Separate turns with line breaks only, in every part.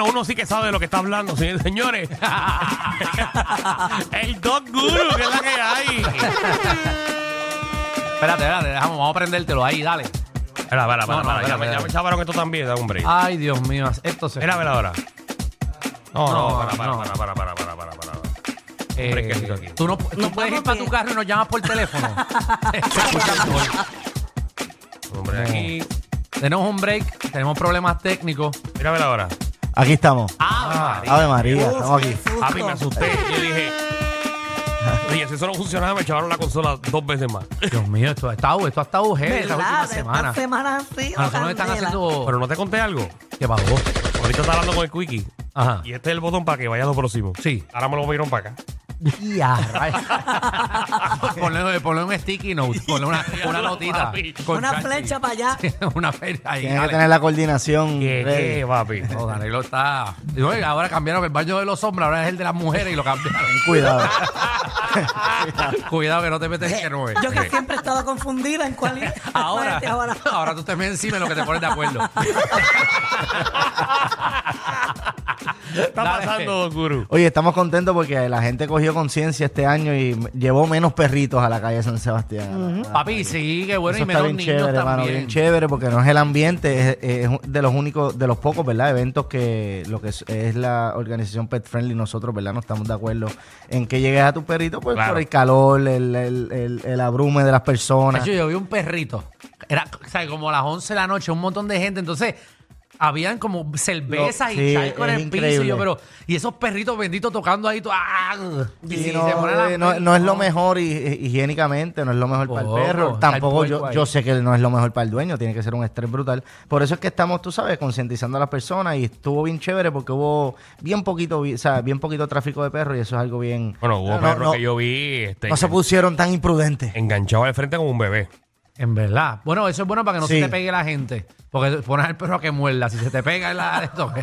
Bueno, uno sí que sabe de lo que está hablando, señores. señores. el Dog Guru, que es la que hay.
Espérate, espérate, dejamos, vamos a prendértelo ahí, dale.
Espera, espera, espera.
No, no,
espera, ya,
espera,
me- ya
espera.
me chavaron esto también, da un break.
Ay, Dios mío, esto se.
Mira, mira ahora. No, no,
No,
para, para,
no.
para, para, para, para, para, para.
Eh,
aquí.
tú no tú
Nos
puedes ir
vamos
para
bien.
tu carro y nos llamas por teléfono.
Hombre, aquí.
Tenemos un break, tenemos problemas técnicos.
Mira, mira ahora.
Aquí estamos.
Ah,
Ave María,
Uf,
estamos aquí.
Papi, me asusté. Yo dije. Oye, si eso no funcionaba, me echaron la consola dos veces más.
Dios mío, esto ha estado, esto ha estado heavy esta última semana.
Semanas.
A nosotros nos están haciendo.
Pero no te conté algo.
¿Qué pasó?
Ahorita está hablando con el Quickie.
Ajá.
Y este es el botón para que vaya a lo próximo.
Sí.
Ahora me lo movieron para acá.
Ya, rayos. ponle, ponle un sticky note, ponle una, una notita. Con
Una flecha para allá.
una fecha ahí.
Tienes que
dale.
tener la coordinación.
¿Qué,
ready.
qué, papi?
No, Danilo está. Y oye, ahora cambiaron el baño de los hombres, ahora es el de las mujeres y lo cambiaron.
Cuidado.
Cuidado que no te metes en que no es.
Yo que siempre he estado confundida en cuál es.
Ahora,
Este, ahora.
ahora tú te metes encima en lo que te pones de acuerdo.
¿Qué está
Dale.
pasando, Don Guru?
Oye, estamos contentos porque la gente cogió conciencia este año y llevó menos perritos a la calle San Sebastián.
Papi, sí, qué bueno,
Eso
y
está
menos
bien
niños
chévere, mano,
también.
bien chévere porque no es el ambiente, es, es de los únicos, de los pocos, ¿verdad? Eventos que lo que es, es la organización Pet Friendly, nosotros, ¿verdad? No estamos de acuerdo en que llegues a tu perrito, pues
Claro.
por el calor, el, el, el, el abrume de las personas.
Yo vi un perrito. Era, o sea, como a las 11 de la noche, un montón de gente. Entonces, habían como cervezas
Lo-
y
sí, es
el piso. Y
increíble.
yo, pero, y esos perritos benditos tocando ahí. tú, ¡ah! Y
Sí,
si
no,
se ponen a-
eh, no, no es lo mejor hi- higiénicamente, no es lo mejor para el perro.
está el
Tampoco yo,
ahí.
yo sé que no es lo mejor para el dueño, tiene que ser un estrés brutal. Por eso es que estamos, tú sabes, concientizando a las personas y estuvo bien chévere porque hubo bien poquito, vi- o sea, bien poquito tráfico de perros y eso es algo bien.
Bueno, hubo
no,
perros
no,
que yo vi este,
no se pusieron tan imprudentes.
enganchados al frente como un bebé.
En verdad. Bueno, eso es bueno para que no
Sí.
se te pegue la gente. Porque pones al perro a que muerda. Si se te pega en la esto, que,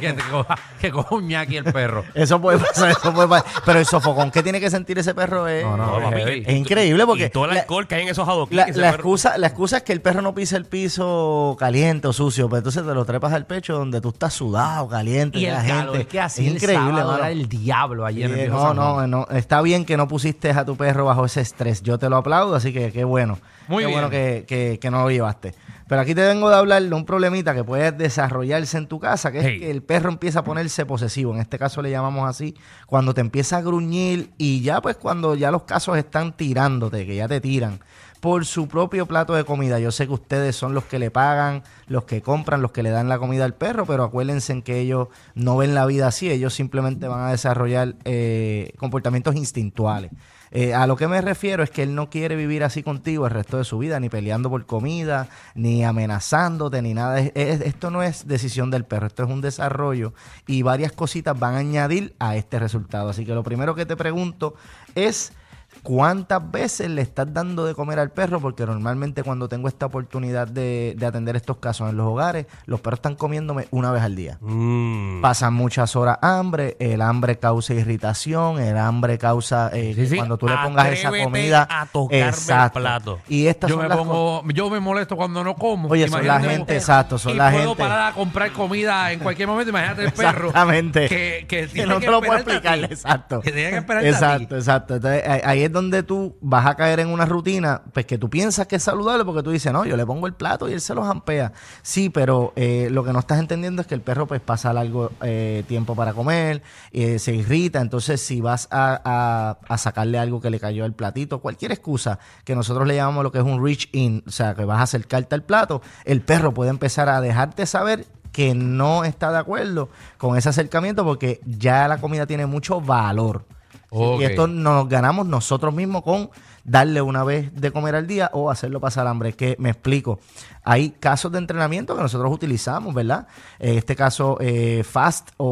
que, te coja, que coja un ñaqui el perro.
Eso puede pasar, eso puede pasar. Pero el sofocón que tiene que sentir ese perro es,
No, no,
No,
es
papi,
heavy.
que-
es increíble porque
Y todo el
la-
alcohol que hay en esos adoquines.
La,
que ese
la
perro-
excusa, la excusa es que el perro no pisa el piso caliente o sucio, pero entonces te lo trepas al pecho donde tú estás sudado, caliente,
Y el
la
calor
gente.
que así
es
el
increíble,
sábado
mano.
era el diablo ayer en el viejo
no,
San Juan.
no, no, está bien que no pusiste a tu perro bajo ese estrés. Yo te lo aplaudo, así que qué bueno.
Muy
qué
bien.
bueno que, que- que no lo llevaste. Pero aquí te vengo de hablar de un problemita que puede desarrollarse en tu casa, que es que el perro empieza a ponerse posesivo. En este caso le llamamos así, cuando te empieza a gruñir y ya pues cuando ya los casos están tirándote, que ya te tiran por su propio plato de comida. Yo sé que ustedes son los que le pagan, los que compran, los que le dan la comida al perro, pero acuérdense en que ellos no ven la vida así, ellos simplemente van a desarrollar eh, comportamientos instintuales. Eh, a lo que me refiero es que él no quiere vivir así contigo el resto de su vida, ni peleando por comida, ni amenazándote, ni nada. Es- es- esto no es decisión del perro, esto es un desarrollo y varias cositas van a añadir a este resultado. Así que lo primero que te pregunto es... ¿Cuántas veces le estás dando de comer al perro? Porque normalmente cuando tengo esta oportunidad de, de atender estos casos en los hogares, los perros están comiéndome una vez al día.
Mm.
Pasan muchas horas hambre, el hambre causa irritación, el hambre causa eh,
Sí, sí.
cuando tú le pongas esa comida
a tocarme el plato.
Y estas
Yo
son
me
las
pongo, yo me molesto cuando no como.
Oye, son la gente, exacto, son
y
la
puedo
gente.
parar a comprar comida en cualquier momento. Imagínate el perro.
Exactamente.
Que, que,
que
tiene
no te lo puedo explicar, exacto.
Que tiene que ti.
Exacto, exacto. Entonces, ahí- es donde tú vas a caer en una rutina, pues que tú piensas que es saludable porque tú dices, no, yo le pongo el plato y él se los ampea. Sí, pero eh, lo que no estás entendiendo es que el perro pues pasa largo eh, tiempo para comer, eh, se irrita, entonces si vas a, a- a sacarle algo que le cayó al platito, cualquier excusa que nosotros le llamamos lo que es un reach in, o sea, que vas a acercarte al plato, el perro puede empezar a dejarte saber que no está de acuerdo con ese acercamiento porque ya la comida tiene mucho valor. Y esto nos ganamos nosotros mismos con darle una vez de comer al día o hacerlo pasar hambre. Que me explico. Hay casos de entrenamiento que nosotros utilizamos, ¿verdad? En este caso, eh, fast o,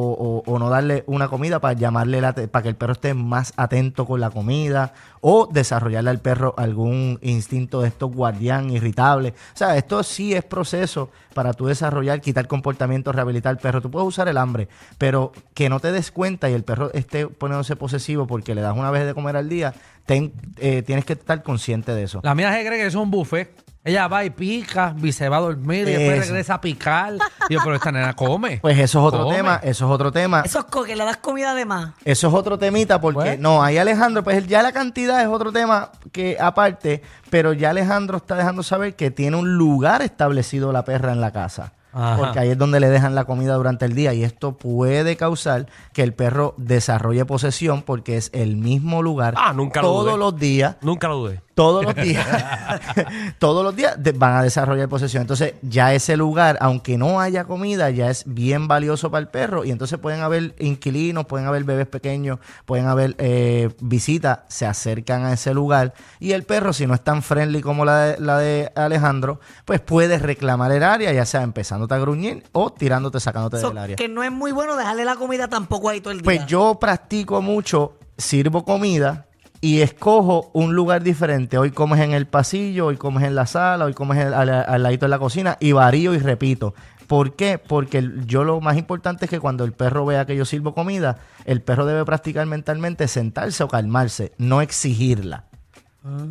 o- o no darle una comida para llamarle la para que el perro esté más atento con la comida o desarrollarle al perro algún instinto de estos guardián irritable. O sea, esto sí es proceso para tú desarrollar, quitar comportamientos, rehabilitar al perro. Tú puedes usar el hambre, pero que no te des cuenta y el perro esté poniéndose posesivo porque le das una vez de comer al día, ten- eh, tienes que estar consciente de eso.
La mía se cree que eso es un buffet. Ella va y pica, y se va a dormir y después
Eso.
regresa a picar. Y yo, pero esta nena come.
Pues eso es otro
Come.
tema, eso es otro tema.
Eso es co- que le das comida de más.
Eso es otro temita porque
Pues.
no, ahí Alejandro, pues ya la cantidad es otro tema que aparte, pero ya Alejandro está dejando saber que tiene un lugar establecido la perra en la casa.
Ajá.
Porque ahí es donde le dejan la comida durante el día y esto puede causar que el perro desarrolle posesión porque es el mismo lugar
Ah, nunca lo
todos
dudé.
los días
Nunca lo dudé.
todos los días, todos los días van a desarrollar posesión. Entonces, ya ese lugar, aunque no haya comida, ya es bien valioso para el perro. Y entonces pueden haber inquilinos, pueden haber bebés pequeños, pueden haber eh, visitas, se acercan a ese lugar. Y el perro, si no es tan friendly como la de, la de Alejandro, pues puede reclamar el área, ya sea a gruñir o tirándote, sacándote
So,
del área.
que no es muy bueno dejarle la comida tampoco ahí todo el día.
Pues yo practico mucho, sirvo comida y escojo un lugar diferente. Hoy comes en el pasillo, hoy comes en la sala, hoy comes al, al ladito de la cocina y varío y repito. ¿Por qué? Porque yo lo más importante es que cuando el perro vea que yo sirvo comida, el perro debe practicar mentalmente sentarse o calmarse, no exigirla.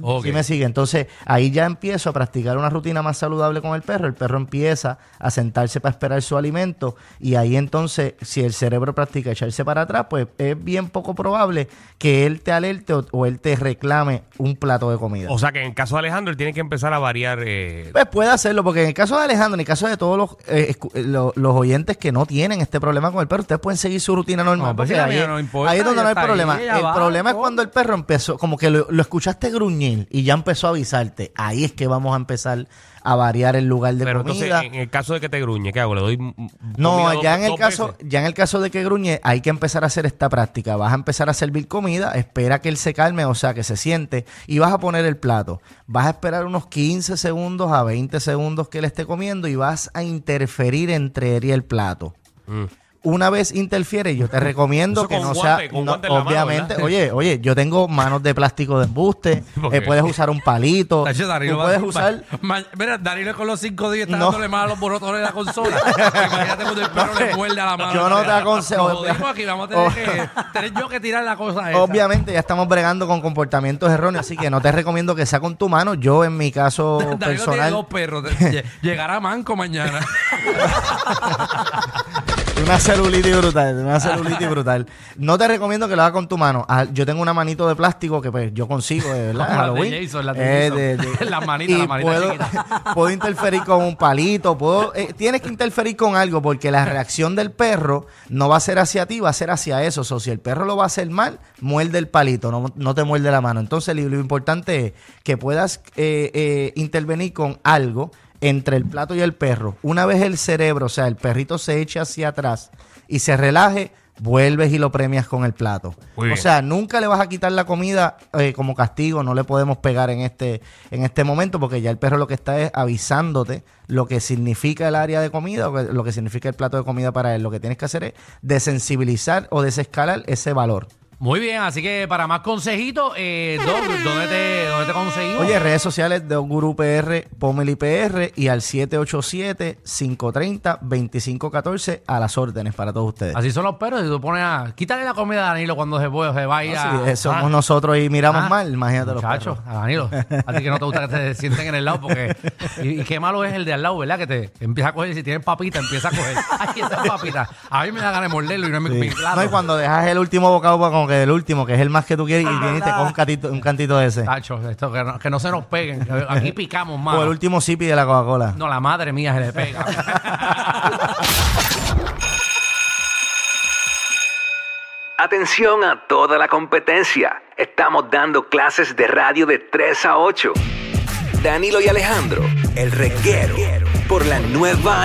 Ok.
¿Sí me sigue? Entonces ahí ya empiezo a practicar una rutina más saludable con el perro. El perro empieza a sentarse para esperar su alimento y ahí entonces si el cerebro practica echarse para atrás, pues es bien poco probable que él te alerte o, o él te reclame un plato de comida.
O sea que en el caso de Alejandro, él tiene que empezar a variar. eh,
Pues puede hacerlo, porque en el caso de Alejandro, en el caso de todos los, eh, eh, lo- los oyentes que no tienen este problema con el perro, ustedes pueden seguir su rutina normal.
No, pues
porque ahí, es-
no importa,
ahí es donde no hay
ahí,
problema. el
va,
problema es cuando el perro empezó, como que lo, lo escuchaste gruñir y ya empezó a avisarte. Ahí es que vamos a empezar a variar el lugar de
pero
comida.
entonces, en el caso de que te gruñe, ¿qué hago? ¿Le doy
No,
dos-
ya en el caso,
veces?
ya en el caso de que gruñe, hay que empezar a hacer esta práctica. Vas a empezar a servir comida, espera que él se calme, o sea, que se siente, y vas a poner el plato. Vas a esperar unos 15 segundos a 20 segundos que él esté comiendo y vas a interferir entre él y el plato.
Mm.
Una vez interfiere, yo te recomiendo que no
guante,
sea, no,
mano,
obviamente, oye, oye, yo tengo manos de plástico de embuste,
¿Por
eh, puedes usar un palito,
Tacho,
tú puedes usar
ma- mira, Danilo con los cinco días está
No.
dándole más a los botones de la consola. Imagínate cuando el perro le muerde a la mano.
Yo no te aconsejo-
aquí, vamos a tener que tener yo que tirar la cosa esa.
Obviamente ya estamos bregando con comportamientos erróneos, así que no te recomiendo que sea con tu mano. Yo en mi caso
Danilo tiene
personal,
dos perros. Lle- Llegará manco mañana.
Una celulitis brutal, una celulitis brutal. No te recomiendo que lo hagas con tu mano. Ah, Yo tengo una manito de plástico que pues yo consigo, de verdad,
las de
Halloween.
Jason, las de
Eh.
Las manitas, las manitas
puedo,
chiquitas.
puedo interferir con un palito, puedo, eh, tienes que interferir con algo porque la reacción del perro no va a ser hacia ti, va a ser hacia eso. O si el perro lo va a hacer mal, muerde el palito, no, no te muerde la mano. Entonces lo, lo importante es que puedas eh, eh, intervenir con algo entre el plato y el perro. Una vez el cerebro, o sea, el perrito se eche hacia atrás y se relaje, vuelves y lo premias con el plato. O sea, nunca le vas a quitar la comida eh, como castigo, no le podemos pegar en este, en este momento porque ya el perro lo que está es avisándote lo que significa el área de comida o lo que significa el plato de comida para él. Lo que tienes que hacer es desensibilizar o desescalar ese valor.
Muy bien, así que para más consejitos, eh, Doc, ¿dónde te, ¿dónde te conseguimos?
Oye, redes sociales de Guru PR, Pomeli PR y al 787-530-2514 a las órdenes para todos ustedes.
Así son los perros. Si tú pones a. Quítale la comida a Danilo cuando se, vaya- se vaya.
Así es, somos
Ah,
nosotros y miramos
ah,
mal, imagínate los perros.
a Danilo. Así que no te gusta que te sienten en el lado porque. Y, y qué malo es el de al lado, ¿verdad? Que te empieza a coger. Si tienes papita, empieza a coger. Ay, esa papita. A mí me da ganas de morderlo y no es
Sí.
mi plato.
No, y cuando dejas el último bocado, pues, como que el último, que es el más que tú quieres, y viene y te coge un cantito, un cantito de ese.
Tacho, esto, que, no, que no se nos peguen. que Aquí picamos más.
O el último sipi de la Coca-Cola.
No, la madre mía se le pega.
Atención a toda la competencia. Estamos dando clases de radio de 3 a 8. Danilo y Alejandro, el reguero, por la nueva